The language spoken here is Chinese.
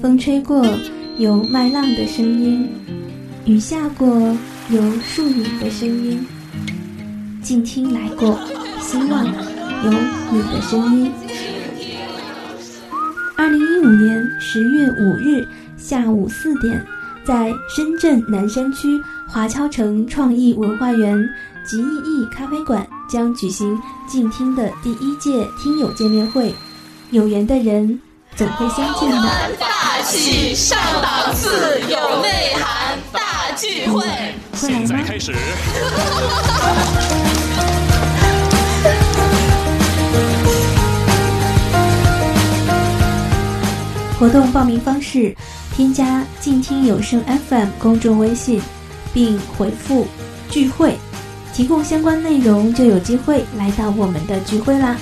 风吹过，有麦浪的声音；雨下过，有树影的声音。静听来过，希望有你的声音。二零一五年十月五日下午四点，在深圳南山区华侨城创意文化园吉意意咖啡馆将举行静听的第一届听友见面会。有缘的人总会相见的。大气上档次，有内涵，大聚会。现在开始。活动报名方式：添加“静听有声 FM” 公众微信，并回复“聚会”，提供相关内容就有机会来到我们的聚会啦。